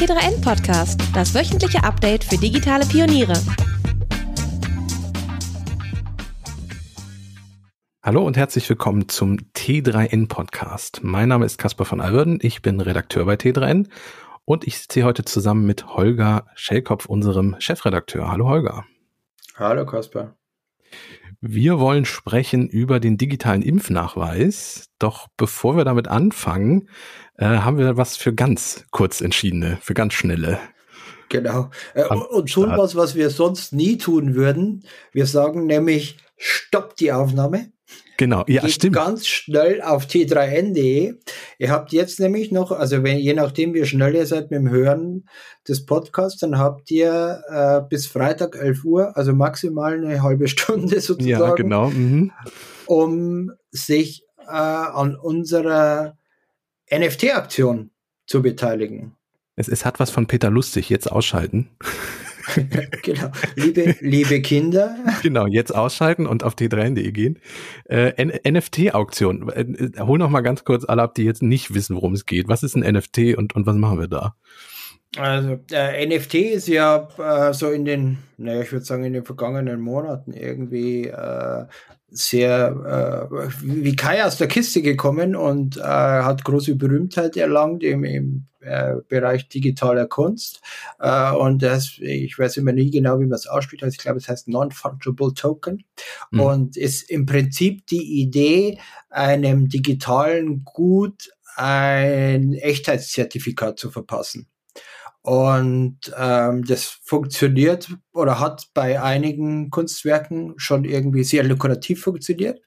T3N Podcast, das wöchentliche Update für digitale Pioniere. Hallo und herzlich willkommen zum T3N Podcast. Mein Name ist Caspar von Alverden, ich bin Redakteur bei T3N und ich sitze heute zusammen mit Holger Schellkopf, unserem Chefredakteur. Hallo Holger. Hallo Caspar. Wir wollen sprechen über den digitalen Impfnachweis. Doch bevor wir damit anfangen, äh, haben wir was für ganz kurz entschiedene, für ganz schnelle. Genau. Äh, und tun was, was wir sonst nie tun würden. Wir sagen nämlich, stopp die Aufnahme. Genau, ja, Geht stimmt. ganz schnell auf t3n.de. Ihr habt jetzt nämlich noch, also wenn, je nachdem, wie schnell ihr seid mit dem Hören des Podcasts, dann habt ihr äh, bis Freitag 11 Uhr, also maximal eine halbe Stunde sozusagen. Ja, genau. Mhm. Um sich äh, an unserer NFT-Aktion zu beteiligen. Es, es hat was von Peter Lustig, jetzt ausschalten. genau. Liebe, liebe Kinder. Genau, jetzt ausschalten und auf t3n.de gehen. Äh, NFT-Auktion. Äh, hol noch mal ganz kurz alle ab, die jetzt nicht wissen, worum es geht. Was ist ein NFT und, und was machen wir da? Also äh, NFT ist ja äh, so in den, naja, ich würde sagen, in den vergangenen Monaten irgendwie äh, sehr äh, wie Kai aus der Kiste gekommen und äh, hat große Berühmtheit erlangt im, im äh, Bereich digitaler Kunst. Und das, ich weiß immer nie genau, wie man es ausspricht, also ich glaube, es heißt Non-Fungible Token. Mhm. Und ist im Prinzip die Idee, einem digitalen Gut ein Echtheitszertifikat zu verpassen. Und ähm, das funktioniert oder hat bei einigen Kunstwerken schon irgendwie sehr lukrativ funktioniert.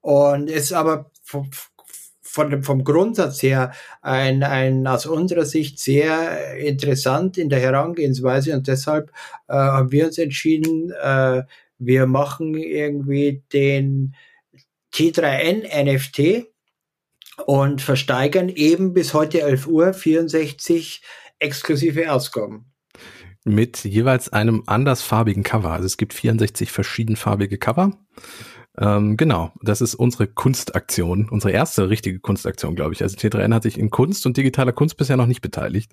Und ist aber vom, von dem, vom Grundsatz her ein, ein aus unserer Sicht sehr interessant in der Herangehensweise. Und deshalb äh, haben wir uns entschieden, äh, wir machen irgendwie den T3N NFT und versteigern eben bis heute 11 Uhr 64 exklusive Ausgaben. Mit jeweils einem andersfarbigen Cover. Also es gibt 64 verschiedenfarbige Cover. Ähm, genau, das ist unsere Kunstaktion, unsere erste richtige Kunstaktion, glaube ich. Also T3N hat sich in Kunst und digitaler Kunst bisher noch nicht beteiligt.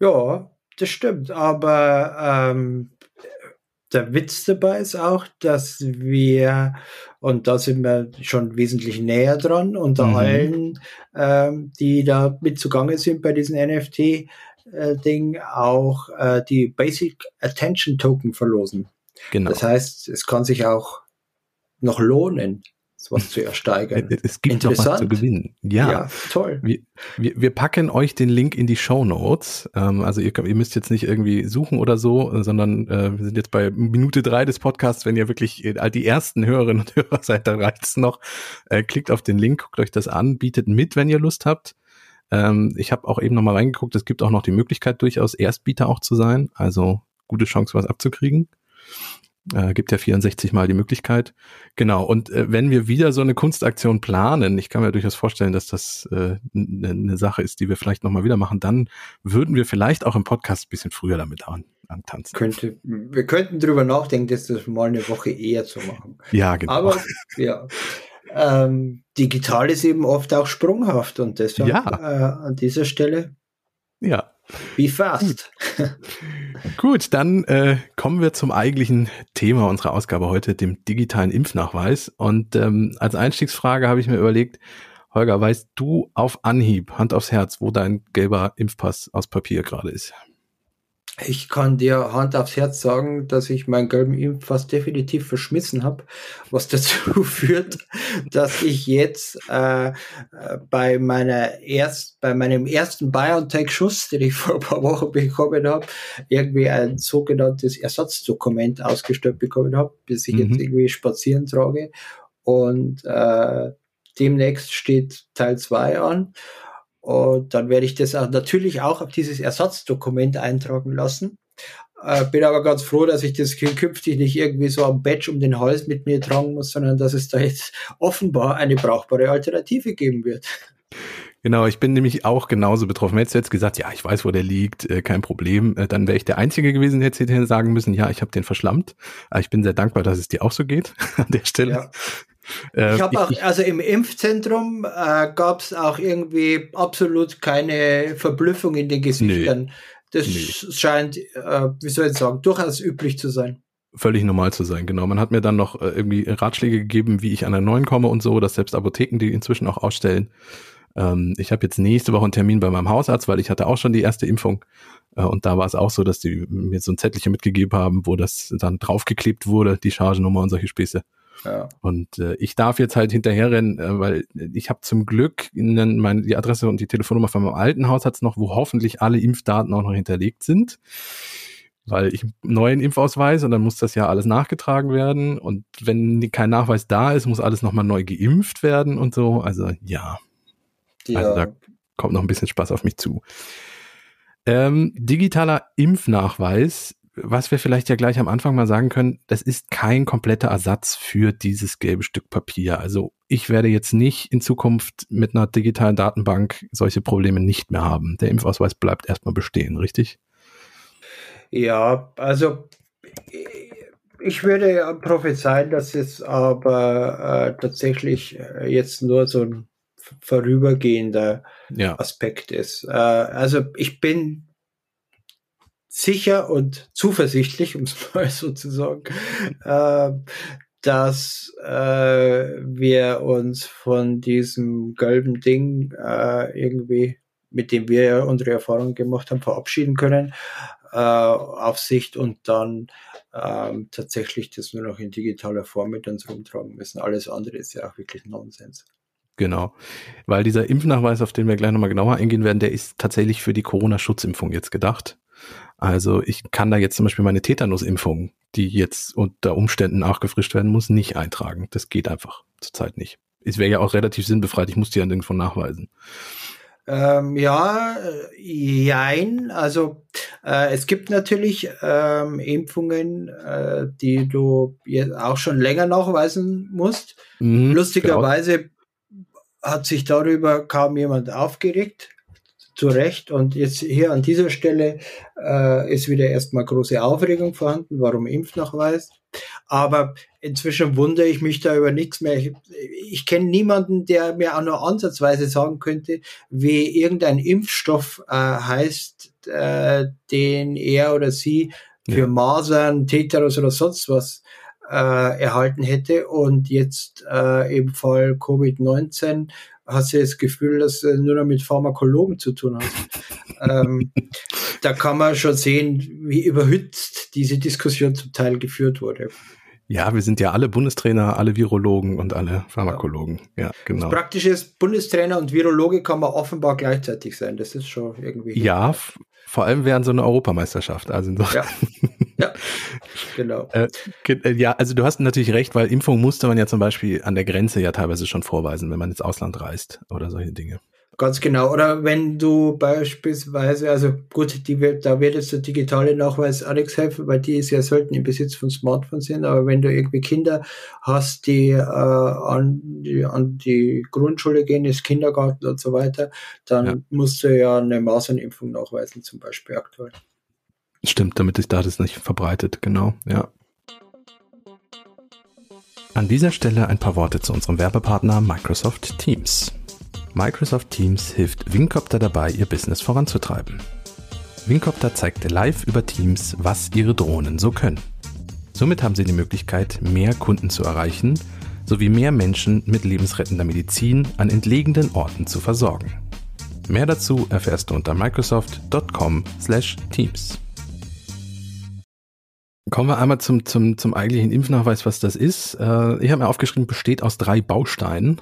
Ja, das stimmt. Aber ähm, der Witz dabei ist auch, dass wir, und da sind wir schon wesentlich näher dran, unter mhm. allen, ähm, die da mit zugange sind bei diesem NFT-Ding, äh, auch äh, die Basic Attention Token verlosen. Genau. Das heißt, es kann sich auch noch lohnen, was zu ersteigern. Es gibt noch was zu gewinnen. Ja, ja toll. Wir, wir, wir, packen euch den Link in die Show Notes. Ähm, also ihr, ihr, müsst jetzt nicht irgendwie suchen oder so, sondern äh, wir sind jetzt bei Minute drei des Podcasts. Wenn ihr wirklich äh, die ersten Hörerinnen und Hörer seid, dann reicht's noch. Äh, klickt auf den Link, guckt euch das an, bietet mit, wenn ihr Lust habt. Ähm, ich habe auch eben noch mal reingeguckt. Es gibt auch noch die Möglichkeit, durchaus Erstbieter auch zu sein. Also gute Chance, was abzukriegen. Äh, gibt ja 64 Mal die Möglichkeit. Genau. Und äh, wenn wir wieder so eine Kunstaktion planen, ich kann mir durchaus vorstellen, dass das äh, eine ne Sache ist, die wir vielleicht nochmal wieder machen, dann würden wir vielleicht auch im Podcast ein bisschen früher damit an, antanzen. Könnte, wir könnten drüber nachdenken, dass das mal eine Woche eher zu machen. Ja, genau. Aber ja. Ähm, digital ist eben oft auch sprunghaft und deshalb ja. äh, an dieser Stelle. Ja, wie fast. Gut, dann äh, kommen wir zum eigentlichen Thema unserer Ausgabe heute, dem digitalen Impfnachweis. Und ähm, als Einstiegsfrage habe ich mir überlegt, Holger, weißt du auf Anhieb, Hand aufs Herz, wo dein gelber Impfpass aus Papier gerade ist? Ich kann dir Hand aufs Herz sagen, dass ich meinen gelben Impfpass definitiv verschmissen habe, was dazu führt, dass ich jetzt äh, äh, bei meiner erst bei meinem ersten BioNTech-Schuss, den ich vor ein paar Wochen bekommen habe, irgendwie ein sogenanntes Ersatzdokument ausgestellt bekommen habe, bis ich mhm. jetzt irgendwie spazieren trage. Und äh, demnächst steht Teil 2 an. Und dann werde ich das auch natürlich auch auf dieses Ersatzdokument eintragen lassen. Äh, bin aber ganz froh, dass ich das künftig nicht irgendwie so am Badge um den Hals mit mir tragen muss, sondern dass es da jetzt offenbar eine brauchbare Alternative geben wird. Genau, ich bin nämlich auch genauso betroffen. Hättest du jetzt gesagt, ja, ich weiß, wo der liegt, äh, kein Problem, äh, dann wäre ich der Einzige gewesen, der hätte sagen müssen, ja, ich habe den verschlammt. Aber ich bin sehr dankbar, dass es dir auch so geht an der Stelle. Ja. Äh, ich habe auch, also im Impfzentrum äh, gab es auch irgendwie absolut keine Verblüffung in den Gesichtern. Nee, das nee. scheint, äh, wie soll ich sagen, durchaus üblich zu sein völlig normal zu sein, genau. Man hat mir dann noch äh, irgendwie Ratschläge gegeben, wie ich an einen neuen komme und so, dass selbst Apotheken die inzwischen auch ausstellen. Ähm, ich habe jetzt nächste Woche einen Termin bei meinem Hausarzt, weil ich hatte auch schon die erste Impfung. Äh, und da war es auch so, dass die mir so ein Zettelchen mitgegeben haben, wo das dann draufgeklebt wurde, die Chargennummer und solche Späße. Ja. Und äh, ich darf jetzt halt hinterherrennen, äh, weil ich habe zum Glück in meine, die Adresse und die Telefonnummer von meinem alten Hausarzt noch, wo hoffentlich alle Impfdaten auch noch hinterlegt sind weil ich einen neuen Impfausweis und dann muss das ja alles nachgetragen werden und wenn kein Nachweis da ist, muss alles nochmal neu geimpft werden und so. Also ja. ja. Also da kommt noch ein bisschen Spaß auf mich zu. Ähm, digitaler Impfnachweis, was wir vielleicht ja gleich am Anfang mal sagen können, das ist kein kompletter Ersatz für dieses gelbe Stück Papier. Also ich werde jetzt nicht in Zukunft mit einer digitalen Datenbank solche Probleme nicht mehr haben. Der Impfausweis bleibt erstmal bestehen, richtig? Ja, also ich würde prophezeien, dass es aber äh, tatsächlich äh, jetzt nur so ein vorübergehender ja. Aspekt ist. Äh, also ich bin sicher und zuversichtlich, um es mal so zu sagen, äh, dass äh, wir uns von diesem gelben Ding äh, irgendwie, mit dem wir unsere Erfahrungen gemacht haben, verabschieden können äh, auf Sicht und dann ähm, tatsächlich das nur noch in digitaler Form mit uns rumtragen müssen. Alles andere ist ja auch wirklich Nonsens. Genau, weil dieser Impfnachweis, auf den wir gleich nochmal genauer eingehen werden, der ist tatsächlich für die Corona-Schutzimpfung jetzt gedacht. Also ich kann da jetzt zum Beispiel meine Tetanus-Impfung, die jetzt unter Umständen nachgefrischt werden muss, nicht eintragen. Das geht einfach zurzeit nicht. Es wäre ja auch relativ sinnbefreit, ich muss die ja nirgendwo nachweisen. Ähm, ja, jein. Also äh, es gibt natürlich ähm, Impfungen, äh, die du jetzt auch schon länger nachweisen musst. Mhm, Lustigerweise genau. Hat sich darüber kaum jemand aufgeregt. Zu Recht. Und jetzt hier an dieser Stelle äh, ist wieder erstmal große Aufregung vorhanden. Warum Impfnachweis? Aber inzwischen wundere ich mich da über nichts mehr. Ich, ich kenne niemanden, der mir auch nur ansatzweise sagen könnte, wie irgendein Impfstoff äh, heißt, äh, den er oder sie für ja. Masern, Tetanus oder sonst was äh, erhalten hätte. Und jetzt äh, im Fall Covid-19 hast du das Gefühl, dass du nur noch mit Pharmakologen zu tun hast. ähm, da kann man schon sehen, wie überhützt diese Diskussion zum Teil geführt wurde. Ja, wir sind ja alle Bundestrainer, alle Virologen und alle Pharmakologen. Ja, genau. Das Praktische ist, Bundestrainer und Virologe kann man offenbar gleichzeitig sein. Das ist schon irgendwie. Ja, vor allem während so einer Europameisterschaft. Also ja. ja, genau. Äh, äh, ja, also du hast natürlich recht, weil Impfung musste man ja zum Beispiel an der Grenze ja teilweise schon vorweisen, wenn man ins Ausland reist oder solche Dinge. Ganz genau. Oder wenn du beispielsweise, also gut, die da wird jetzt der digitale Nachweis auch nichts helfen, weil die sehr selten im Besitz von Smartphones sind. Aber wenn du irgendwie Kinder hast, die, äh, an, die an die Grundschule gehen, ins Kindergarten und so weiter, dann ja. musst du ja eine Masernimpfung nachweisen, zum Beispiel aktuell. Stimmt, damit sich da das nicht verbreitet, genau, ja. An dieser Stelle ein paar Worte zu unserem Werbepartner Microsoft Teams. Microsoft Teams hilft Wingcopter dabei, ihr Business voranzutreiben. Wingcopter zeigt live über Teams, was ihre Drohnen so können. Somit haben sie die Möglichkeit, mehr Kunden zu erreichen, sowie mehr Menschen mit lebensrettender Medizin an entlegenen Orten zu versorgen. Mehr dazu erfährst du unter microsoft.com/teams. Kommen wir einmal zum, zum, zum eigentlichen Impfnachweis, was das ist. Äh, ich habe mir aufgeschrieben, besteht aus drei Bausteinen.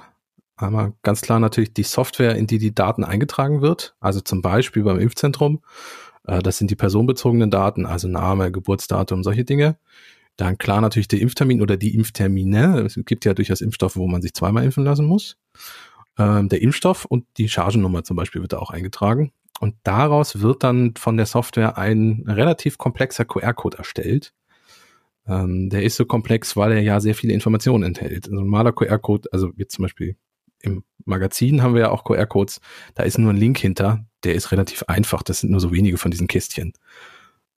Einmal ganz klar natürlich die Software, in die die Daten eingetragen wird. Also zum Beispiel beim Impfzentrum. Äh, das sind die personenbezogenen Daten, also Name, Geburtsdatum, solche Dinge. Dann klar natürlich der Impftermin oder die Impftermine. Es gibt ja durchaus Impfstoffe, wo man sich zweimal impfen lassen muss. Ähm, der Impfstoff und die Chargennummer zum Beispiel wird da auch eingetragen. Und daraus wird dann von der Software ein relativ komplexer QR-Code erstellt. Ähm, der ist so komplex, weil er ja sehr viele Informationen enthält. Ein normaler QR-Code, also jetzt zum Beispiel im Magazin haben wir ja auch QR-Codes. Da ist nur ein Link hinter. Der ist relativ einfach. Das sind nur so wenige von diesen Kästchen.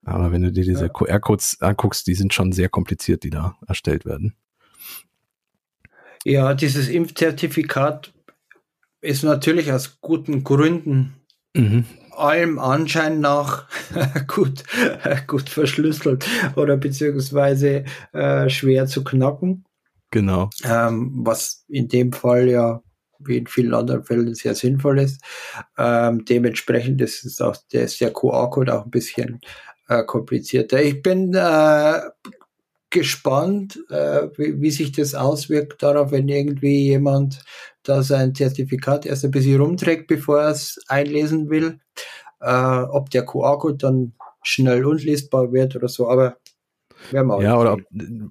Aber wenn du dir diese ja. QR-Codes anguckst, die sind schon sehr kompliziert, die da erstellt werden. Ja, dieses Impfzertifikat ist natürlich aus guten Gründen mhm. allem Anschein nach gut, gut verschlüsselt oder beziehungsweise äh, schwer zu knacken. Genau. Ähm, was in dem Fall ja wie in vielen anderen Fällen sehr sinnvoll ist. Ähm, dementsprechend ist es auch der, ist der QR-Code auch ein bisschen äh, komplizierter. Ich bin äh, gespannt, äh, wie, wie, sich das auswirkt darauf, wenn irgendwie jemand da sein Zertifikat erst ein bisschen rumträgt, bevor er es einlesen will, äh, ob der QR-Code dann schnell unlesbar wird oder so. Aber ja, oder ob,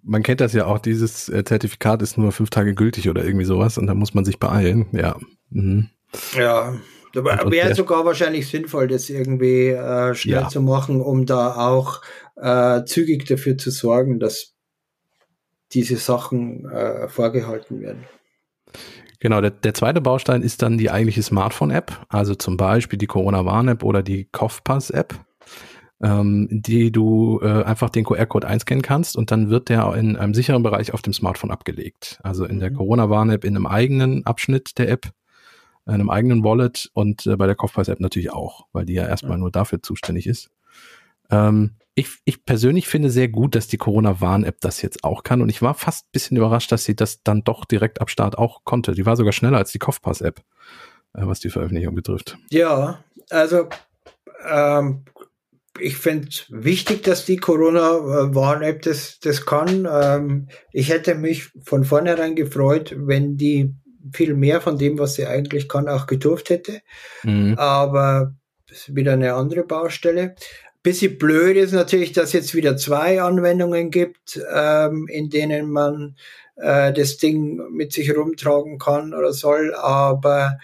man kennt das ja auch, dieses äh, Zertifikat ist nur fünf Tage gültig oder irgendwie sowas und da muss man sich beeilen. Ja. Mhm. Ja, wäre sogar wahrscheinlich sinnvoll, das irgendwie äh, schnell ja. zu machen, um da auch äh, zügig dafür zu sorgen, dass diese Sachen äh, vorgehalten werden. Genau, der, der zweite Baustein ist dann die eigentliche Smartphone-App, also zum Beispiel die Corona-Warn-App oder die Kopfpass-App ähm, die du äh, einfach den QR-Code einscannen kannst und dann wird der in einem sicheren Bereich auf dem Smartphone abgelegt. Also in der mhm. Corona-Warn-App in einem eigenen Abschnitt der App, einem eigenen Wallet und äh, bei der Kopfpreis-App natürlich auch, weil die ja erstmal nur dafür zuständig ist. Ähm, ich, ich persönlich finde sehr gut, dass die Corona-Warn-App das jetzt auch kann und ich war fast bisschen überrascht, dass sie das dann doch direkt ab Start auch konnte. Die war sogar schneller als die Kopfpass-App, äh, was die Veröffentlichung betrifft. Ja, also ähm, ich finde wichtig, dass die Corona-Warn-App das, das kann. Ähm, ich hätte mich von vornherein gefreut, wenn die viel mehr von dem, was sie eigentlich kann, auch gedurft hätte. Mhm. Aber das ist wieder eine andere Baustelle. Bisschen blöd ist natürlich, dass jetzt wieder zwei Anwendungen gibt, ähm, in denen man äh, das Ding mit sich rumtragen kann oder soll. Aber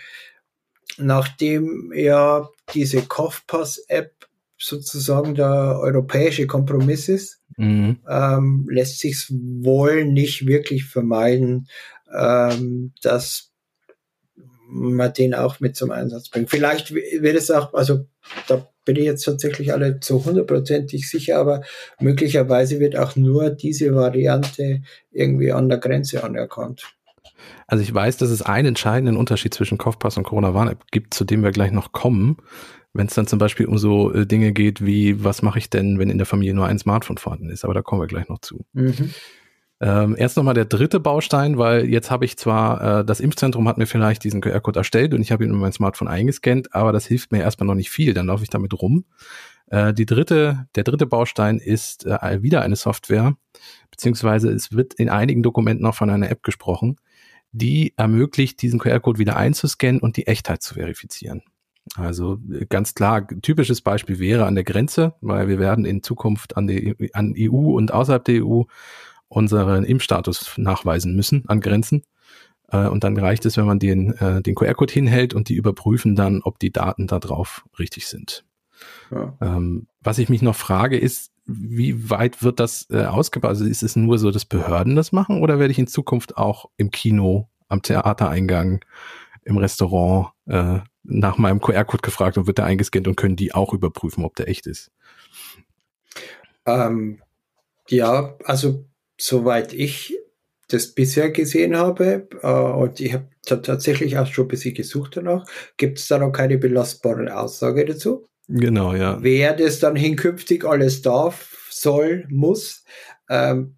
nachdem ja diese Kopfpass-App sozusagen der europäische Kompromiss ist, mhm. ähm, lässt sich wohl nicht wirklich vermeiden, ähm, dass man den auch mit zum Einsatz bringt. Vielleicht wird es auch, also da bin ich jetzt tatsächlich alle zu hundertprozentig sicher, aber möglicherweise wird auch nur diese Variante irgendwie an der Grenze anerkannt. Also ich weiß, dass es einen entscheidenden Unterschied zwischen Kopfpass und Corona-Warn-App gibt, zu dem wir gleich noch kommen. Wenn es dann zum Beispiel um so äh, Dinge geht wie, was mache ich denn, wenn in der Familie nur ein Smartphone vorhanden ist, aber da kommen wir gleich noch zu. Mhm. Ähm, erst nochmal der dritte Baustein, weil jetzt habe ich zwar, äh, das Impfzentrum hat mir vielleicht diesen QR-Code erstellt und ich habe ihn in mein Smartphone eingescannt, aber das hilft mir erstmal noch nicht viel, dann laufe ich damit rum. Äh, die dritte, der dritte Baustein ist äh, wieder eine Software, beziehungsweise es wird in einigen Dokumenten auch von einer App gesprochen, die ermöglicht, diesen QR-Code wieder einzuscannen und die Echtheit zu verifizieren. Also äh, ganz klar, typisches Beispiel wäre an der Grenze, weil wir werden in Zukunft an die an EU und außerhalb der EU unseren Impfstatus nachweisen müssen an Grenzen. Äh, und dann reicht es, wenn man den, äh, den QR-Code hinhält und die überprüfen dann, ob die Daten da drauf richtig sind. Ja. Ähm, was ich mich noch frage, ist, wie weit wird das äh, ausgebaut? Also ist es nur so, dass Behörden das machen oder werde ich in Zukunft auch im Kino, am Theatereingang, im Restaurant äh, nach meinem QR-Code gefragt und wird da eingescannt und können die auch überprüfen, ob der echt ist? Ähm, ja, also soweit ich das bisher gesehen habe, äh, und ich habe tatsächlich auch schon ein bisschen gesucht danach, gibt es da noch keine belastbare Aussage dazu. Genau, ja. Wer das dann hinkünftig alles darf, soll, muss. Ähm,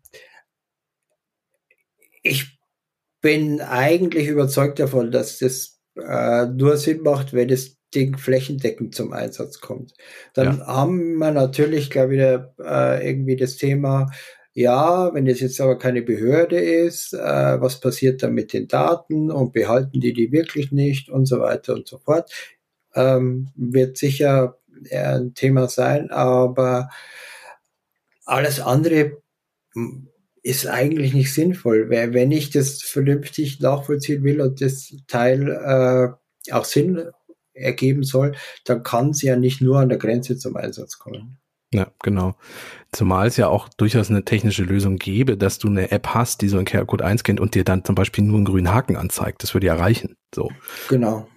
ich bin eigentlich überzeugt davon, dass das äh, nur Sinn macht, wenn das Ding flächendeckend zum Einsatz kommt. Dann ja. haben wir natürlich gleich wieder äh, irgendwie das Thema, ja, wenn es jetzt aber keine Behörde ist, äh, was passiert dann mit den Daten und behalten die die wirklich nicht und so weiter und so fort. Ähm, wird sicher ein Thema sein, aber alles andere ist eigentlich nicht sinnvoll. Wenn ich das vernünftig nachvollziehen will und das Teil äh, auch Sinn ergeben soll, dann kann es ja nicht nur an der Grenze zum Einsatz kommen. Ja, genau. Zumal es ja auch durchaus eine technische Lösung gäbe, dass du eine App hast, die so einen QR-Code einscannt und dir dann zum Beispiel nur einen grünen Haken anzeigt. Das würde ja reichen. So. Genau.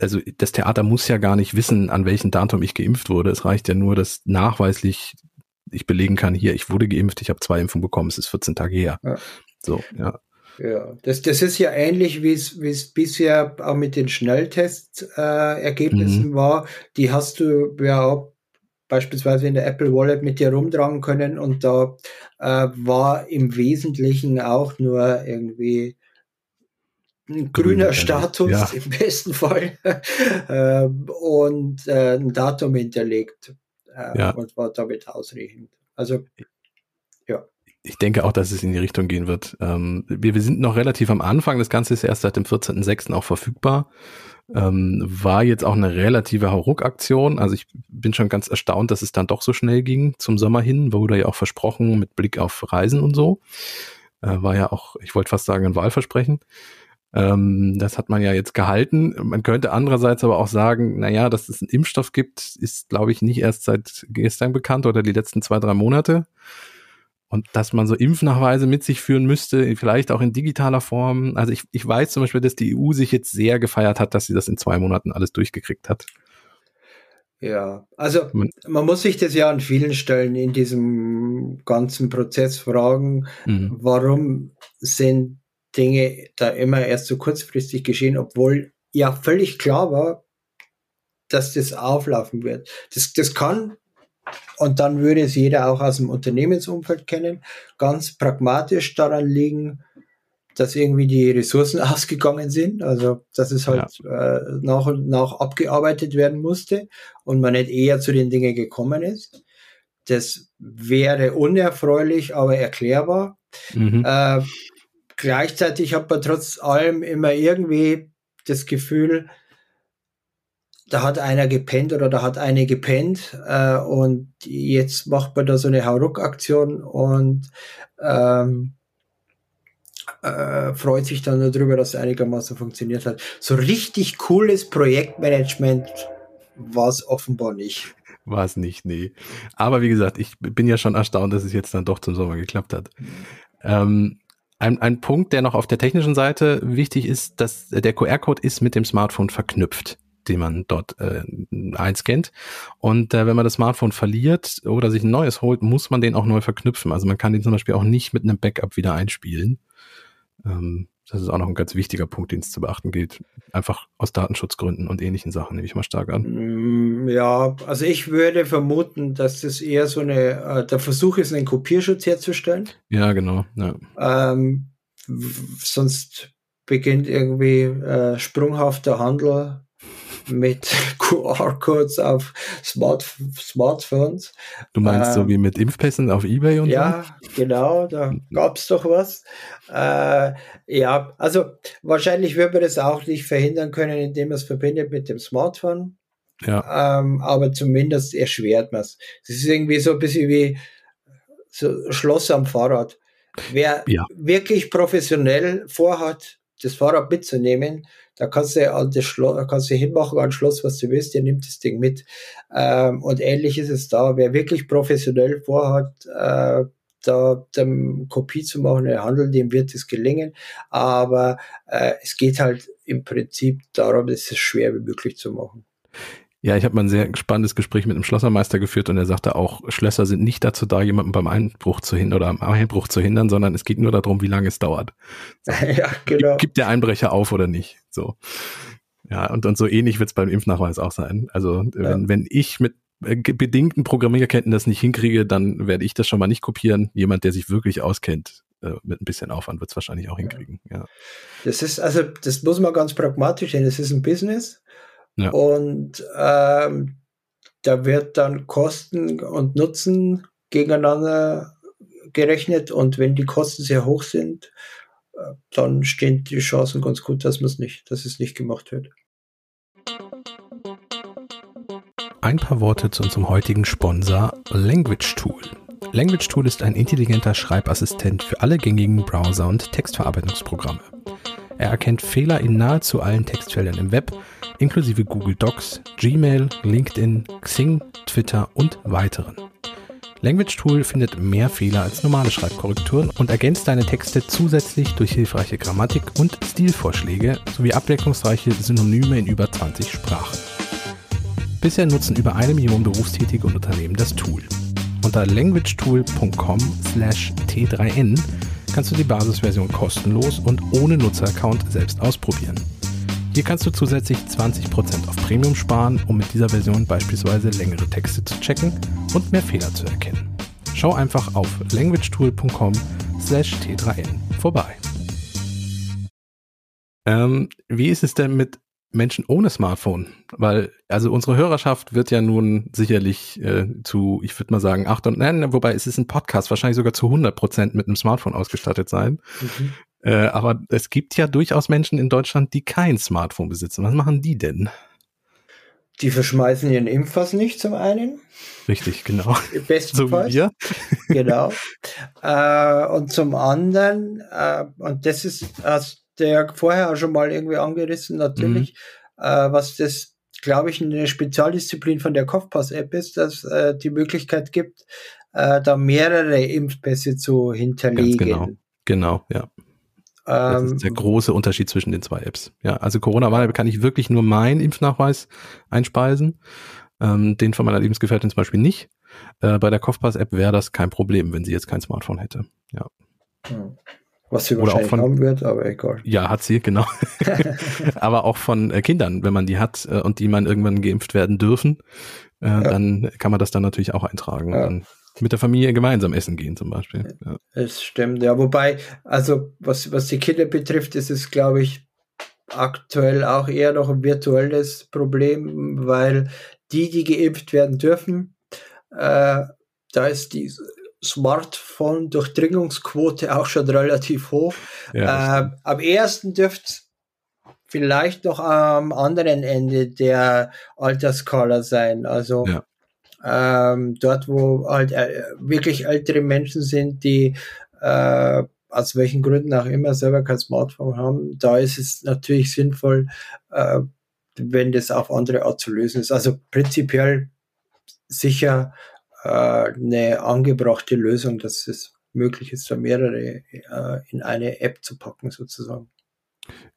Also das Theater muss ja gar nicht wissen, an welchem Datum ich geimpft wurde. Es reicht ja nur, dass nachweislich ich belegen kann, hier, ich wurde geimpft, ich habe zwei Impfungen bekommen, es ist 14 Tage her. Ja. So, ja. Ja, das, das ist ja ähnlich, wie es bisher auch mit den Schnelltest-Ergebnissen äh, mhm. war. Die hast du auch beispielsweise in der Apple Wallet mit dir rumtragen können und da äh, war im Wesentlichen auch nur irgendwie ein grüner Status ja. im besten Fall äh, und äh, ein Datum hinterlegt äh, ja. und war damit ausreichend. Also ja. Ich denke auch, dass es in die Richtung gehen wird. Ähm, wir, wir sind noch relativ am Anfang. Das Ganze ist erst seit dem 14.06. auch verfügbar. Ähm, war jetzt auch eine relative Hauruck-Aktion. Also ich bin schon ganz erstaunt, dass es dann doch so schnell ging zum Sommer hin. Wurde ja auch versprochen mit Blick auf Reisen und so. Äh, war ja auch, ich wollte fast sagen, ein Wahlversprechen. Ähm, das hat man ja jetzt gehalten. Man könnte andererseits aber auch sagen, na ja, dass es einen Impfstoff gibt, ist, glaube ich, nicht erst seit gestern bekannt oder die letzten zwei, drei Monate. Und dass man so Impfnachweise mit sich führen müsste, vielleicht auch in digitaler Form. Also ich, ich weiß zum Beispiel, dass die EU sich jetzt sehr gefeiert hat, dass sie das in zwei Monaten alles durchgekriegt hat. Ja, also man muss sich das ja an vielen Stellen in diesem ganzen Prozess fragen, mhm. warum sind Dinge da immer erst so kurzfristig geschehen, obwohl ja völlig klar war, dass das auflaufen wird. Das, das kann, und dann würde es jeder auch aus dem Unternehmensumfeld kennen, ganz pragmatisch daran liegen, dass irgendwie die Ressourcen ausgegangen sind, also dass es halt ja. äh, nach und nach abgearbeitet werden musste und man nicht eher zu den Dingen gekommen ist. Das wäre unerfreulich, aber erklärbar. Mhm. Äh, gleichzeitig hat man trotz allem immer irgendwie das Gefühl, da hat einer gepennt oder da hat eine gepennt äh, und jetzt macht man da so eine Hauruck-Aktion und ähm, äh, freut sich dann darüber, dass es einigermaßen funktioniert hat. So richtig cooles Projektmanagement war es offenbar nicht. War es nicht, nee. Aber wie gesagt, ich bin ja schon erstaunt, dass es jetzt dann doch zum Sommer geklappt hat. Ähm, ein, ein Punkt, der noch auf der technischen Seite wichtig ist, dass der QR-Code ist mit dem Smartphone verknüpft den man dort äh, einscannt. Und äh, wenn man das Smartphone verliert oder sich ein neues holt, muss man den auch neu verknüpfen. Also man kann den zum Beispiel auch nicht mit einem Backup wieder einspielen. Ähm, das ist auch noch ein ganz wichtiger Punkt, den es zu beachten gilt. Einfach aus Datenschutzgründen und ähnlichen Sachen, nehme ich mal stark an. Mm, ja, also ich würde vermuten, dass das eher so eine, äh, der Versuch ist, einen Kopierschutz herzustellen. Ja, genau. Ja. Ähm, sonst beginnt irgendwie äh, sprunghafter Handel mit QR-Codes auf Smart Smartphones. Du meinst ähm, so wie mit Impfpässen auf Ebay und ja, so? Ja, genau, da gab es doch was. Äh, ja, also wahrscheinlich wird man das auch nicht verhindern können, indem man es verbindet mit dem Smartphone. Ja. Ähm, aber zumindest erschwert man es. Es ist irgendwie so ein bisschen wie so Schloss am Fahrrad. Wer ja. wirklich professionell vorhat, das Fahrrad mitzunehmen, da kannst du an das Schloss, kannst du hinmachen an Schloss, was du willst, der nimmt das Ding mit. Ähm, und ähnlich ist es da. Wer wirklich professionell vorhat, äh, da dem Kopie zu machen, der Handel, dem wird es gelingen. Aber äh, es geht halt im Prinzip darum, es schwer wie möglich zu machen. Ja, ich habe mal ein sehr spannendes Gespräch mit einem Schlossermeister geführt und er sagte auch, Schlösser sind nicht dazu da, jemanden beim Einbruch zu hindern oder am Einbruch zu hindern, sondern es geht nur darum, wie lange es dauert. So. ja, genau. Gibt der Einbrecher auf oder nicht? So. Ja, und, und so ähnlich wird es beim Impfnachweis auch sein. Also ja. wenn, wenn ich mit äh, bedingten Programmierkenntnissen das nicht hinkriege, dann werde ich das schon mal nicht kopieren. Jemand, der sich wirklich auskennt, äh, mit ein bisschen Aufwand wird es wahrscheinlich auch hinkriegen. Ja. Das ist, also das muss man ganz pragmatisch sehen. Das ist ein Business ja. Und ähm, da wird dann Kosten und Nutzen gegeneinander gerechnet und wenn die Kosten sehr hoch sind, äh, dann stehen die Chancen ganz gut, dass man es nicht, dass es nicht gemacht wird. Ein paar Worte zu unserem heutigen Sponsor Language Tool. Language Tool ist ein intelligenter Schreibassistent für alle gängigen Browser- und Textverarbeitungsprogramme. Er erkennt Fehler in nahezu allen Textfeldern im Web, inklusive Google Docs, Gmail, LinkedIn, Xing, Twitter und weiteren. Language Tool findet mehr Fehler als normale Schreibkorrekturen und ergänzt deine Texte zusätzlich durch hilfreiche Grammatik und Stilvorschläge sowie abwechslungsreiche Synonyme in über 20 Sprachen. Bisher nutzen über eine Million berufstätige und Unternehmen das Tool. Unter languagetool.com/t3n kannst du die Basisversion kostenlos und ohne Nutzeraccount selbst ausprobieren. Hier kannst du zusätzlich 20% auf Premium sparen, um mit dieser Version beispielsweise längere Texte zu checken und mehr Fehler zu erkennen. Schau einfach auf languagetool.com slash t3n vorbei. Ähm, wie ist es denn mit Menschen ohne Smartphone? Weil, also unsere Hörerschaft wird ja nun sicherlich äh, zu, ich würde mal sagen, acht und nein, wobei es ist ein Podcast, wahrscheinlich sogar zu 100 Prozent mit einem Smartphone ausgestattet sein. Mhm. Äh, aber es gibt ja durchaus Menschen in Deutschland, die kein Smartphone besitzen. Was machen die denn? Die verschmeißen ihren Impfpass nicht zum einen. Richtig, genau. Bestenfalls. So genau. Äh, und zum anderen, äh, und das ist, hast der vorher auch schon mal irgendwie angerissen, natürlich, mhm. äh, was das, glaube ich, eine Spezialdisziplin von der Kopfpass-App ist, dass äh, die Möglichkeit gibt, äh, da mehrere Impfpässe zu hinterlegen. Ganz genau, genau, ja. Das ist der ähm, große Unterschied zwischen den zwei Apps. Ja, also Corona-Warn kann ich wirklich nur meinen Impfnachweis einspeisen, ähm, den von meiner Lebensgefährtin zum Beispiel nicht. Äh, bei der Kopfpass-App wäre das kein Problem, wenn sie jetzt kein Smartphone hätte. Ja. Hm. Was sie wahrscheinlich von, haben wird, aber egal. Ja, hat sie, genau. aber auch von äh, Kindern, wenn man die hat äh, und die man irgendwann geimpft werden dürfen, äh, ja. dann kann man das dann natürlich auch eintragen. Ja. Dann mit der Familie gemeinsam essen gehen zum Beispiel. Ja. Es stimmt, ja. Wobei, also was, was die Kinder betrifft, ist es, glaube ich, aktuell auch eher noch ein virtuelles Problem, weil die, die geimpft werden dürfen, äh, da ist die Smartphone-Durchdringungsquote auch schon relativ hoch. Ja, äh, am ersten dürfte vielleicht noch am anderen Ende der Altersskala sein. Also ja. ähm, dort, wo halt äh, wirklich ältere Menschen sind, die äh, aus welchen Gründen auch immer selber kein Smartphone haben, da ist es natürlich sinnvoll, äh, wenn das auf andere Art zu lösen ist. Also prinzipiell sicher eine angebrachte Lösung, dass es möglich ist, da mehrere äh, in eine App zu packen sozusagen.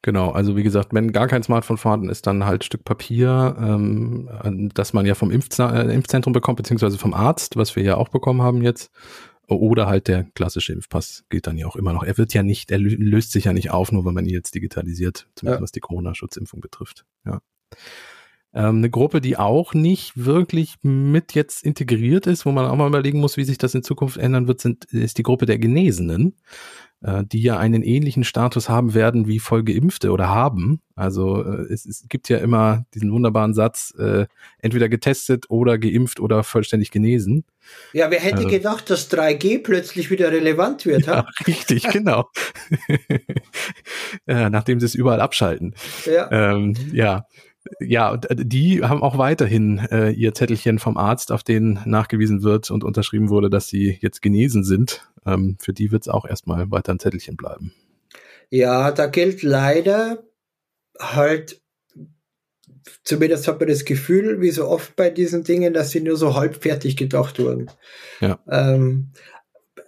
Genau, also wie gesagt, wenn gar kein Smartphone vorhanden ist, dann halt Stück Papier, ähm, das man ja vom Impfz äh, Impfzentrum bekommt, beziehungsweise vom Arzt, was wir ja auch bekommen haben jetzt. Oder halt der klassische Impfpass geht dann ja auch immer noch. Er wird ja nicht, er löst sich ja nicht auf, nur wenn man ihn jetzt digitalisiert, zumindest ja. was die Corona-Schutzimpfung betrifft. Ja. Ähm, eine Gruppe, die auch nicht wirklich mit jetzt integriert ist, wo man auch mal überlegen muss, wie sich das in Zukunft ändern wird, sind, ist die Gruppe der Genesenen, äh, die ja einen ähnlichen Status haben werden wie Vollgeimpfte oder haben. Also äh, es, es, gibt ja immer diesen wunderbaren Satz, äh, entweder getestet oder geimpft oder vollständig genesen. Ja, wer hätte also, gedacht, dass 3G plötzlich wieder relevant wird? Ja, richtig, genau. ja, nachdem sie es überall abschalten. Ja. Ähm, ja ja, äh, die haben auch weiterhin äh, ihr Zettelchen vom Arzt, auf den nachgewiesen wird und unterschrieben wurde, dass sie jetzt genesen sind. Ähm, für die wird es auch erstmal weiter ein Zettelchen bleiben. Ja, da gilt leider halt, zumindest hat man das Gefühl, wie so oft bei diesen Dingen, dass sie nur so halbfertig gedacht wurden. Ja. Ähm,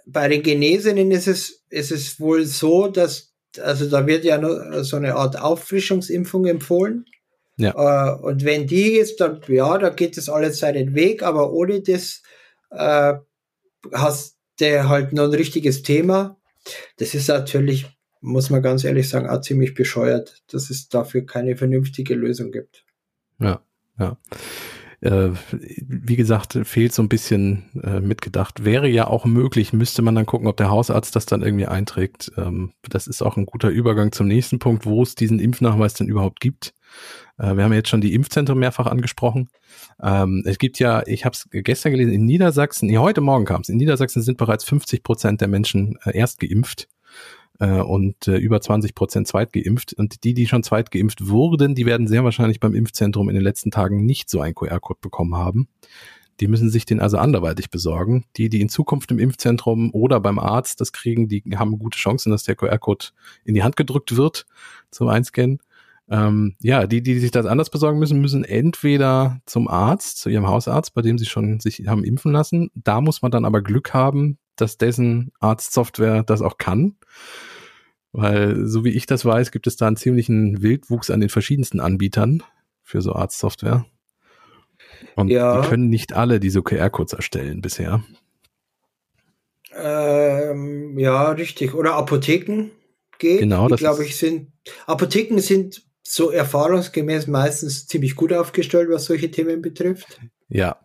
bei den Genesenen ist es, ist es wohl so, dass, also da wird ja nur so eine Art Auffrischungsimpfung empfohlen. Ja. Äh, und wenn die jetzt dann, ja, da geht es alles seinen Weg, aber ohne das äh, hast du halt noch ein richtiges Thema. Das ist natürlich, muss man ganz ehrlich sagen, auch ziemlich bescheuert, dass es dafür keine vernünftige Lösung gibt. Ja, ja. Äh, wie gesagt, fehlt so ein bisschen äh, mitgedacht. Wäre ja auch möglich, müsste man dann gucken, ob der Hausarzt das dann irgendwie einträgt. Ähm, das ist auch ein guter Übergang zum nächsten Punkt, wo es diesen Impfnachweis denn überhaupt gibt. Äh, wir haben jetzt schon die Impfzentren mehrfach angesprochen. Ähm, es gibt ja, ich habe es gestern gelesen, in Niedersachsen, nee, heute Morgen kam es, in Niedersachsen sind bereits 50 Prozent der Menschen äh, erst geimpft äh, und über 20 Prozent zweitgeimpft. Und die, die schon zweitgeimpft wurden, die werden sehr wahrscheinlich beim Impfzentrum in den letzten Tagen nicht so einen QR-Code bekommen haben. Die müssen sich den also anderweitig besorgen. Die, die in Zukunft im Impfzentrum oder beim Arzt das kriegen, die haben gute Chancen, dass der QR-Code in die Hand gedrückt wird zum Einscannen. Ähm, ja, die, die sich das anders besorgen müssen, müssen entweder zum Arzt, zu ihrem Hausarzt, bei dem sie schon sich haben impfen lassen. Da muss man dann aber Glück haben, dass dessen Arztsoftware das auch kann. Weil, so wie ich das weiß, gibt es da einen ziemlichen Wildwuchs an den verschiedensten Anbietern für so Arztsoftware. Und ja. die können nicht alle diese QR-Codes erstellen bisher. Äh, Ähm, ja, richtig. Oder Apotheken geht. Genau, das glaube ich sind Apotheken sind so erfahrungsgemäß meistens ziemlich gut aufgestellt, was solche Themen betrifft. Ja,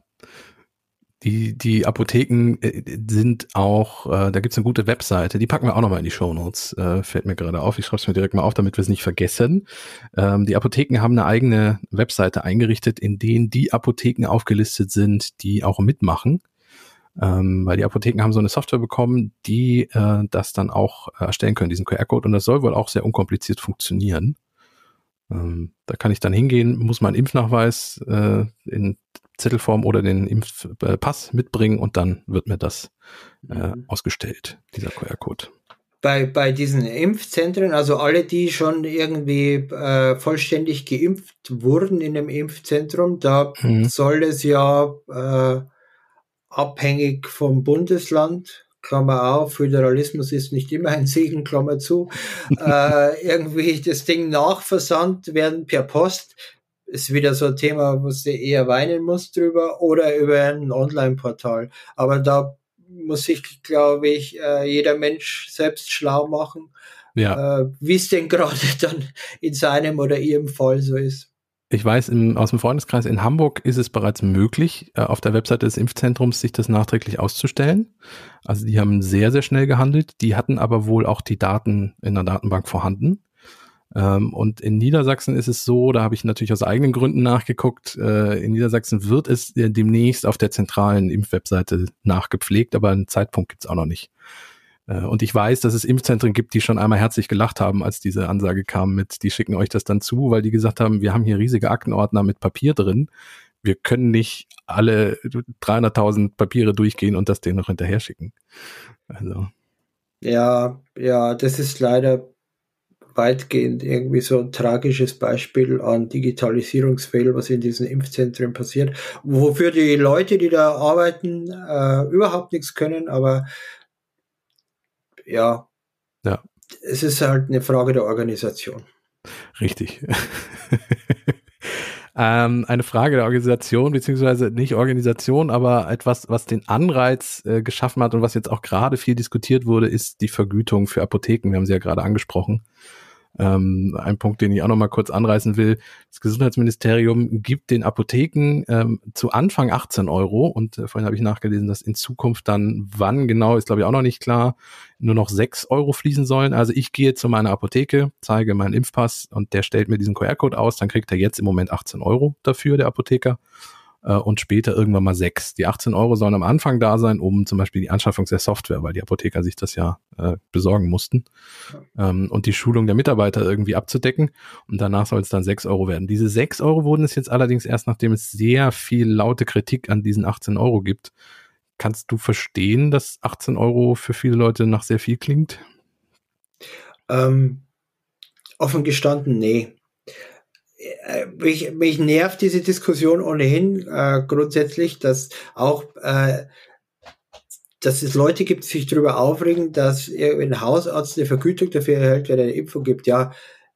die, die Apotheken äh, sind auch, äh, da gibt's eine gute Webseite, die packen wir auch nochmal in die Show Notes, äh, fällt mir gerade auf. Ich schreibe es mir direkt mal auf, damit wir es nicht vergessen. Ähm, die Apotheken haben eine eigene Webseite eingerichtet, in denen die Apotheken aufgelistet sind, die auch mitmachen. Ähm, weil die Apotheken haben so eine Software bekommen, die äh, das dann auch äh, erstellen können, diesen QR-Code. Und das soll wohl auch sehr unkompliziert funktionieren. Ähm, da kann ich dann hingehen, muss meinen Impfnachweis äh, in Zettelform oder den Impfpass mitbringen und dann wird mir das äh, mhm. ausgestellt, dieser QR-Code. Bei, bei diesen Impfzentren, also alle, die schon irgendwie äh, vollständig geimpft wurden in einem Impfzentrum, da mhm. soll es ja äh, abhängig vom Bundesland Klammer auf, Föderalismus ist nicht immer ein Segen, Klammer zu, äh, irgendwie das Ding nachversandt werden per Post ist wieder so ein Thema, wo du eher weinen musst drüber oder über ein Online-Portal. Aber da muss sich, glaube ich, äh, jeder Mensch selbst schlau machen, ja. äh, wie es denn gerade dann in seinem oder ihrem Fall so ist. Ich weiß, im, aus dem Freundeskreis in Hamburg ist es bereits möglich, äh, auf der Webseite des Impfzentrums sich das nachträglich auszustellen. Also die haben sehr, sehr schnell gehandelt. Die hatten aber wohl auch die Daten in der Datenbank vorhanden. Ähm, und in Niedersachsen ist es so, da habe ich natürlich aus eigenen Gründen nachgeguckt, äh, in Niedersachsen wird es äh, demnächst auf der zentralen Impfwebseite nachgepflegt, aber einen Zeitpunkt gibt es auch noch nicht. Äh, und ich weiß, dass es Impfzentren gibt, die schon einmal herzlich gelacht haben, als diese Ansage kam mit, die schicken euch das dann zu, weil die gesagt haben, wir haben hier riesige Aktenordner mit Papier drin. Wir können nicht alle 300.000 Papiere durchgehen und das denen noch hinterher schicken. Also. Ja, ja, das ist leider weitgehend irgendwie so ein tragisches Beispiel an Digitalisierungsfehl, was in diesen Impfzentren passiert, wofür die Leute, die da arbeiten, äh, überhaupt nichts können, aber ja, ja, es ist halt eine Frage der Organisation. Richtig. ähm, eine Frage der Organisation, beziehungsweise nicht Organisation, aber etwas, was den Anreiz äh, geschaffen hat und was jetzt auch gerade viel diskutiert wurde, ist die Vergütung für Apotheken. Wir haben sie ja gerade angesprochen. Ähm, ein Punkt, den ich auch noch mal kurz anreißen will. Das Gesundheitsministerium gibt den Apotheken ähm, zu Anfang 18 Euro und äh, vorhin habe ich nachgelesen, dass in Zukunft dann, wann genau, ist glaube ich auch noch nicht klar, nur noch 6 Euro fließen sollen. Also ich gehe zu meiner Apotheke, zeige meinen Impfpass und der stellt mir diesen QR-Code aus, dann kriegt er jetzt im Moment 18 Euro dafür, der Apotheker äh, und später irgendwann mal sechs. Die 18 Euro sollen am Anfang da sein, um zum Beispiel die Anschaffung der Software, weil die Apotheker sich das ja äh, besorgen mussten, ähm, und die Schulung der Mitarbeiter irgendwie abzudecken. Und danach soll es dann sechs Euro werden. Diese sechs Euro wurden es jetzt allerdings erst, nachdem es sehr viel laute Kritik an diesen 18 Euro gibt. Kannst du verstehen, dass 18 Euro für viele Leute nach sehr viel klingt? Ähm, offen gestanden, nee. Äh, mich, mich nervt diese Diskussion ohnehin äh, grundsätzlich, dass auch äh, dass es Leute gibt, die sich darüber aufregen, dass ein Hausarzt eine Vergütung dafür erhält, wenn er eine Impfung gibt. Ja,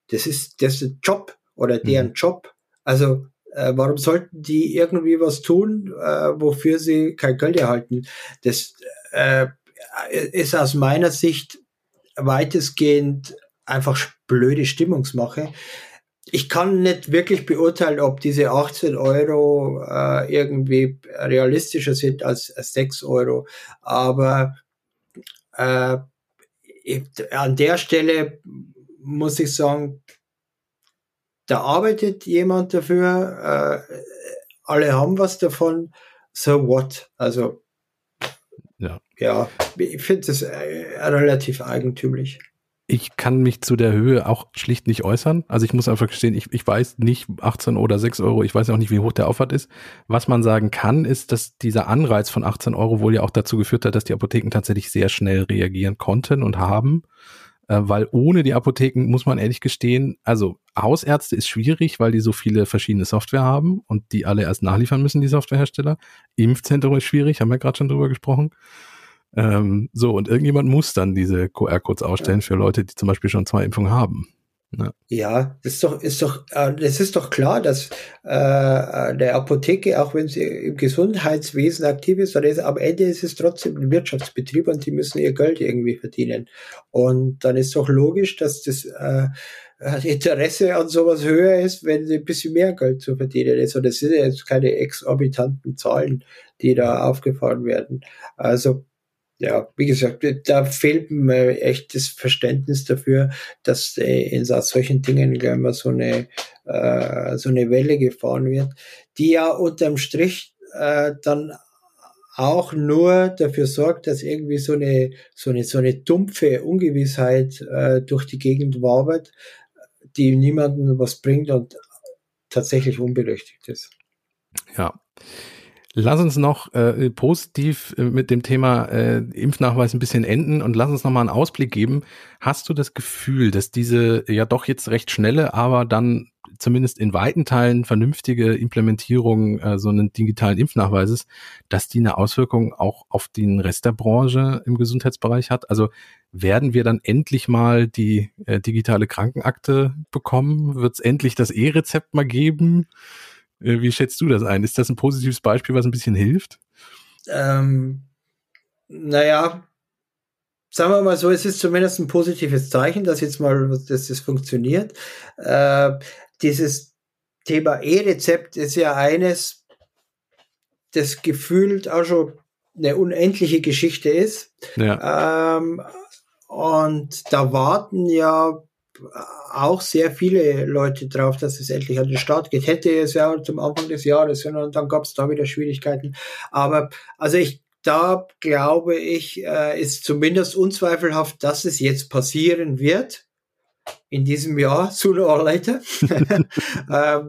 das ist das ist Job oder deren mhm. Job. Also äh, warum sollten die irgendwie was tun, äh, wofür sie kein Geld erhalten? Das äh, ist aus meiner Sicht weitestgehend einfach blöde Stimmungsmache ich kann nicht wirklich beurteilen, ob diese 18 Euro äh, irgendwie realistischer sind als 6 Euro. Aber äh, an der Stelle muss ich sagen, da arbeitet jemand dafür, äh, alle haben was davon, so what? Also ja, ja ich finde das äh, relativ eigentümlich. Ich kann mich zu der Höhe auch schlicht nicht äußern. Also ich muss einfach gestehen, ich, ich weiß nicht 18 oder 6 Euro, ich weiß auch nicht, wie hoch der Aufwand ist. Was man sagen kann, ist, dass dieser Anreiz von 18 Euro wohl ja auch dazu geführt hat, dass die Apotheken tatsächlich sehr schnell reagieren konnten und haben. Äh, weil ohne die Apotheken muss man ehrlich gestehen, also Hausärzte ist schwierig, weil die so viele verschiedene Software haben und die alle erst nachliefern müssen, die Softwarehersteller. Impfzentrum ist schwierig, haben wir gerade schon drüber gesprochen. Ähm, so, und irgendjemand muss dann diese QR-Codes ausstellen für Leute, die zum Beispiel schon zwei Impfungen haben. Ja. ja, das ist doch, ist doch, äh, das ist doch klar, dass äh, der Apotheke, auch wenn sie im Gesundheitswesen aktiv ist, ist, am Ende ist es trotzdem ein Wirtschaftsbetrieb und die müssen ihr Geld irgendwie verdienen. Und dann ist doch logisch, dass das äh, Interesse an sowas höher ist, wenn sie ein bisschen mehr Geld zu verdienen ist. Und das sind jetzt keine exorbitanten Zahlen, die da aufgefahren werden. Also ja, wie gesagt, da fehlt mir echt das Verständnis dafür, dass äh, in solchen Dingen gleich mal so eine, äh, so eine Welle gefahren wird, die ja unterm Strich äh, dann auch nur dafür sorgt, dass irgendwie so eine, so eine, so eine dumpfe Ungewissheit durch die Gegend wabert, die niemandem was bringt und tatsächlich unberechtigt ist. Ja. Lass uns noch äh, positiv äh, mit dem Thema äh, Impfnachweis ein bisschen enden und lass uns noch mal einen Ausblick geben. Hast du das Gefühl, dass diese ja doch jetzt recht schnelle, aber dann zumindest in weiten Teilen vernünftige Implementierung äh, so einen digitalen Impfnachweises, dass die eine Auswirkung auch auf den Rest der Branche im Gesundheitsbereich hat? Also werden wir dann endlich mal die äh, digitale Krankenakte bekommen? Wird es endlich das E-Rezept mal geben? Äh, wie schätzt du das ein? Ist das ein positives Beispiel, was ein bisschen hilft? Ähm, naja, sagen wir mal so, es ist zumindest ein positives Zeichen, dass jetzt mal, dass das funktioniert. Äh, dieses Thema E-Rezept ist ja eines, das gefühlt auch schon eine unendliche Geschichte ist. Ja. Ähm, und da warten ja auch sehr viele Leute drauf, dass es endlich an den Start geht. Hätte es ja zum Anfang des Jahres, und dann gab es da wieder Schwierigkeiten. Aber also ich, da glaube ich, äh, ist zumindest unzweifelhaft, dass es jetzt passieren wird in diesem Jahr, sooner or later. äh,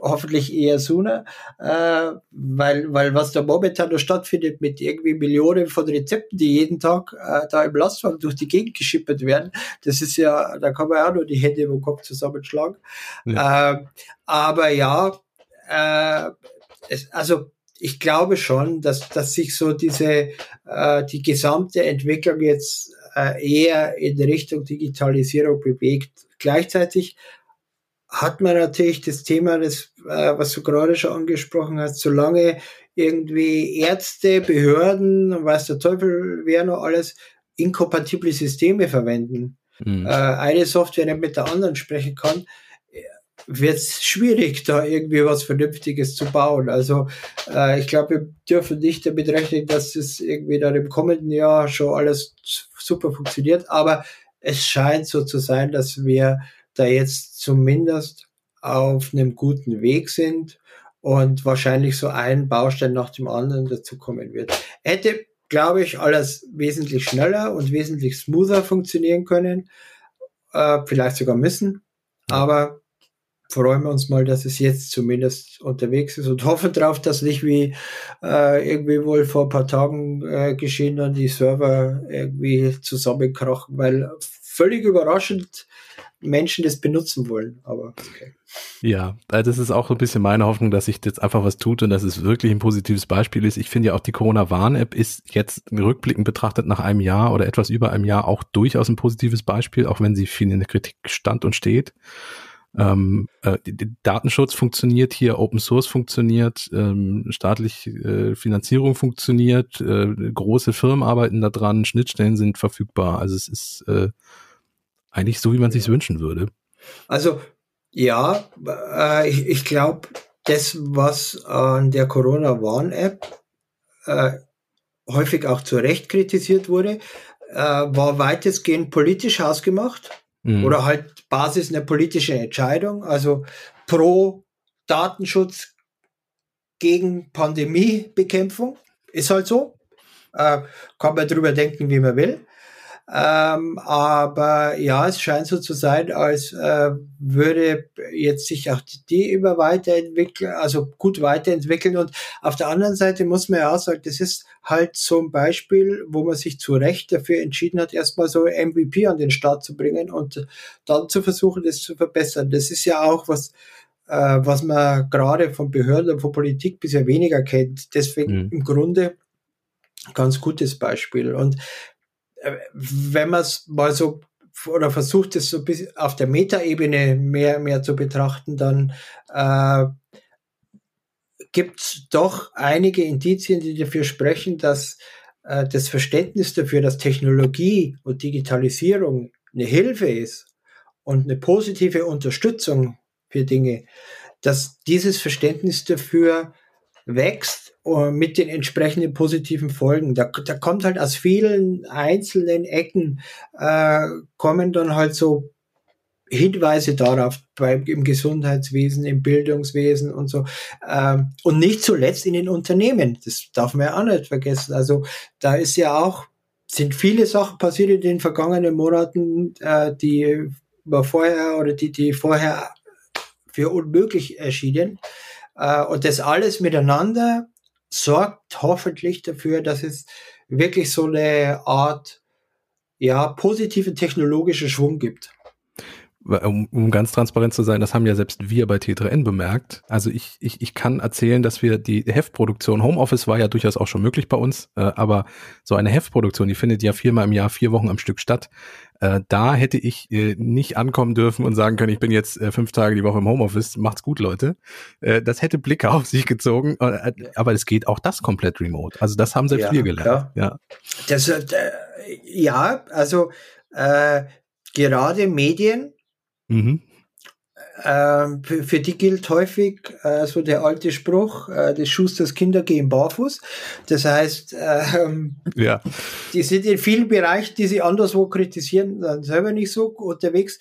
hoffentlich eher sooner, äh, weil, weil was da momentan da stattfindet mit irgendwie Millionen von Rezepten, die jeden Tag äh, da im Lastwagen durch die Gegend geschippert werden, das ist ja, da kann man auch nur die Hände im Kopf zusammenschlagen. Ja. Äh, aber ja, äh, es, also ich glaube schon, dass, dass sich so diese, äh, die gesamte Entwicklung jetzt eher in Richtung Digitalisierung bewegt. Gleichzeitig hat man natürlich das Thema, das, äh, was du gerade schon angesprochen hast, solange irgendwie Ärzte, Behörden, weiß der Teufel, wer noch alles, inkompatible Systeme verwenden, mhm. äh, eine Software nicht mit der anderen sprechen kann, wird es schwierig, da irgendwie was Vernünftiges zu bauen. Also äh, ich glaube, wir dürfen nicht damit rechnen, dass es irgendwie dann im kommenden Jahr schon alles super funktioniert. Aber es scheint so zu sein, dass wir da jetzt zumindest auf einem guten Weg sind und wahrscheinlich so ein Baustein nach dem anderen dazu kommen wird. Hätte, glaube ich, alles wesentlich schneller und wesentlich smoother funktionieren können, äh, vielleicht sogar müssen. Aber freuen wir uns mal, dass es jetzt zumindest unterwegs ist und hoffen darauf, dass nicht wie äh, irgendwie wohl vor ein paar Tagen äh, geschehen, dann die Server irgendwie zusammenkrachen, weil völlig überraschend Menschen das benutzen wollen. Aber okay. Ja, also das ist auch so ein bisschen meine Hoffnung, dass sich jetzt einfach was tut und dass es wirklich ein positives Beispiel ist. Ich finde ja auch die Corona-Warn-App ist jetzt rückblickend betrachtet nach einem Jahr oder etwas über einem Jahr auch durchaus ein positives Beispiel, auch wenn sie viel in der Kritik stand und steht. Ähm, äh, Datenschutz funktioniert hier, Open Source funktioniert, ähm, staatliche äh, Finanzierung funktioniert, äh, große Firmen arbeiten da dran, Schnittstellen sind verfügbar. Also es ist äh, eigentlich so, wie man sich wünschen würde. Also ja, äh, ich, ich glaube, das, was an der Corona-Warn-App äh, häufig auch zu Recht kritisiert wurde, äh, war weitestgehend politisch ausgemacht mhm. oder halt Basis einer politischen Entscheidung, also pro Datenschutz gegen Pandemiebekämpfung. Ist halt so. Äh, kann man drüber denken, wie man will. Ähm, aber ja, es scheint so zu sein, als äh, würde jetzt sich auch die immer weiterentwickeln, also gut weiterentwickeln. Und auf der anderen Seite muss man ja auch sagen, das ist halt so ein Beispiel, wo man sich zu Recht dafür entschieden hat, erstmal so MVP an den Start zu bringen und dann zu versuchen, das zu verbessern. Das ist ja auch was, äh, was man gerade von Behörden und von Politik bisher weniger kennt. Deswegen mhm. im Grunde ganz gutes Beispiel. Und wenn man es mal so oder versucht es so bis auf der Metaebene mehr, mehr zu betrachten, dann äh, gibt es doch einige Indizien, die dafür sprechen, dass äh, das Verständnis dafür, dass Technologie und Digitalisierung eine Hilfe ist und eine positive Unterstützung für Dinge, dass dieses Verständnis dafür wächst uh, mit den entsprechenden positiven Folgen. Da, da kommt halt aus vielen einzelnen Ecken, äh, kommen dann halt so Hinweise darauf beim, im Gesundheitswesen, im Bildungswesen und so. Ähm, und nicht zuletzt in den Unternehmen. Das darf man ja auch nicht vergessen. Also da ist ja auch, sind viele Sachen passiert in den vergangenen Monaten, äh, die war vorher oder die, die vorher für unmöglich erschienen. Äh, und das alles miteinander sorgt hoffentlich dafür, dass es wirklich so eine Art ja, positiven technologischen Schwung gibt um, um ganz transparent zu sein, das haben ja selbst wir bei T3N bemerkt. Also ich, ich, ich kann erzählen, dass wir die Heftproduktion, Homeoffice war ja durchaus auch schon möglich bei uns, äh, aber so eine Heftproduktion, die findet ja viermal im Jahr, vier Wochen am Stück statt. Äh, da hätte ich äh, nicht ankommen dürfen und sagen können, ich bin jetzt äh, fünf Tage die Woche im Homeoffice, macht's gut, Leute. Äh, das hätte Blicke auf sich gezogen, äh, aber es geht auch das komplett remote. Also das haben selbst ja, wir gelernt. Klar. Ja, das, ja also äh, gerade Medien Mhm. Ähm, für, für, die gilt häufig äh, so der alte Spruch, äh, des Schusters Kinder gehen barfuß. Das heißt, ähm, ja. die sind in vielen Bereichen, die sie anderswo kritisieren, dann selber nicht so unterwegs.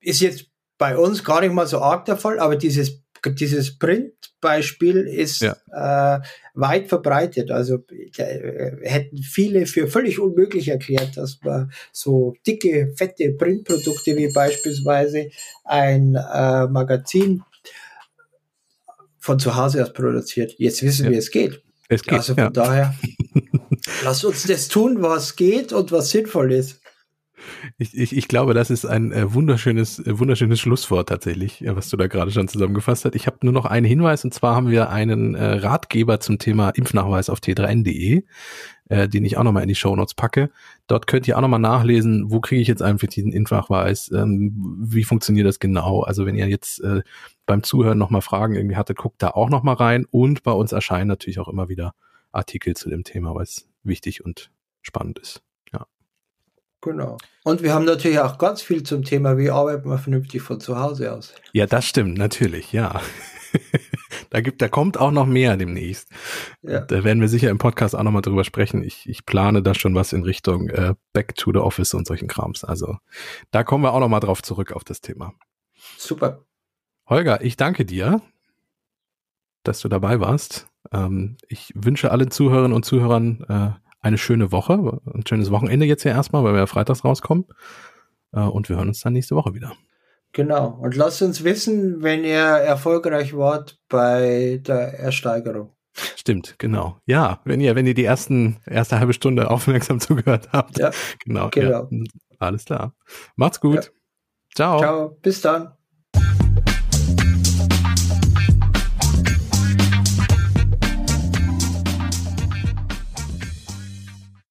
Ist jetzt bei uns gar nicht mal so arg der Fall, aber dieses dieses Printbeispiel ist ja. äh, weit verbreitet. Also äh, hätten viele für völlig unmöglich erklärt, dass man so dicke, fette Printprodukte wie beispielsweise ein äh, Magazin von zu Hause aus produziert. Jetzt wissen ja. wir, es geht. Es geht. Also von ja. daher, lasst uns das tun, was geht und was sinnvoll ist. Ich, ich, ich glaube, das ist ein äh, wunderschönes, äh, wunderschönes Schlusswort tatsächlich, äh, was du da gerade schon zusammengefasst hast. Ich habe nur noch einen Hinweis und zwar haben wir einen äh, Ratgeber zum Thema Impfnachweis auf t3n.de, äh, den ich auch nochmal in die Shownotes packe. Dort könnt ihr auch nochmal nachlesen, wo kriege ich jetzt einfach diesen Impfnachweis, ähm, wie funktioniert das genau. Also wenn ihr jetzt äh, beim Zuhören nochmal Fragen irgendwie hattet, guckt da auch nochmal rein und bei uns erscheinen natürlich auch immer wieder Artikel zu dem Thema, weil es wichtig und spannend ist. Genau. Und wir haben natürlich auch ganz viel zum Thema, wie arbeitet man vernünftig von zu Hause aus. Ja, das stimmt, natürlich, ja. da gibt, da kommt auch noch mehr demnächst. Ja. Da werden wir sicher im Podcast auch nochmal drüber sprechen. Ich, ich plane da schon was in Richtung äh, Back to the Office und solchen Krams. Also da kommen wir auch nochmal drauf zurück auf das Thema. Super. Holger, ich danke dir, dass du dabei warst. Ähm, ich wünsche allen Zuhörerinnen und Zuhörern äh, eine schöne Woche, ein schönes Wochenende jetzt hier erstmal, weil wir ja freitags rauskommen. Äh, und wir hören uns dann nächste Woche wieder. Genau. Und lasst uns wissen, wenn ihr erfolgreich wart bei der Ersteigerung. Stimmt, genau. Ja, wenn ihr, wenn ihr die ersten, erste halbe Stunde aufmerksam zugehört habt. Ja, genau. genau. Ja. Alles klar. Macht's gut. Ja. Ciao. Ciao. Bis dann.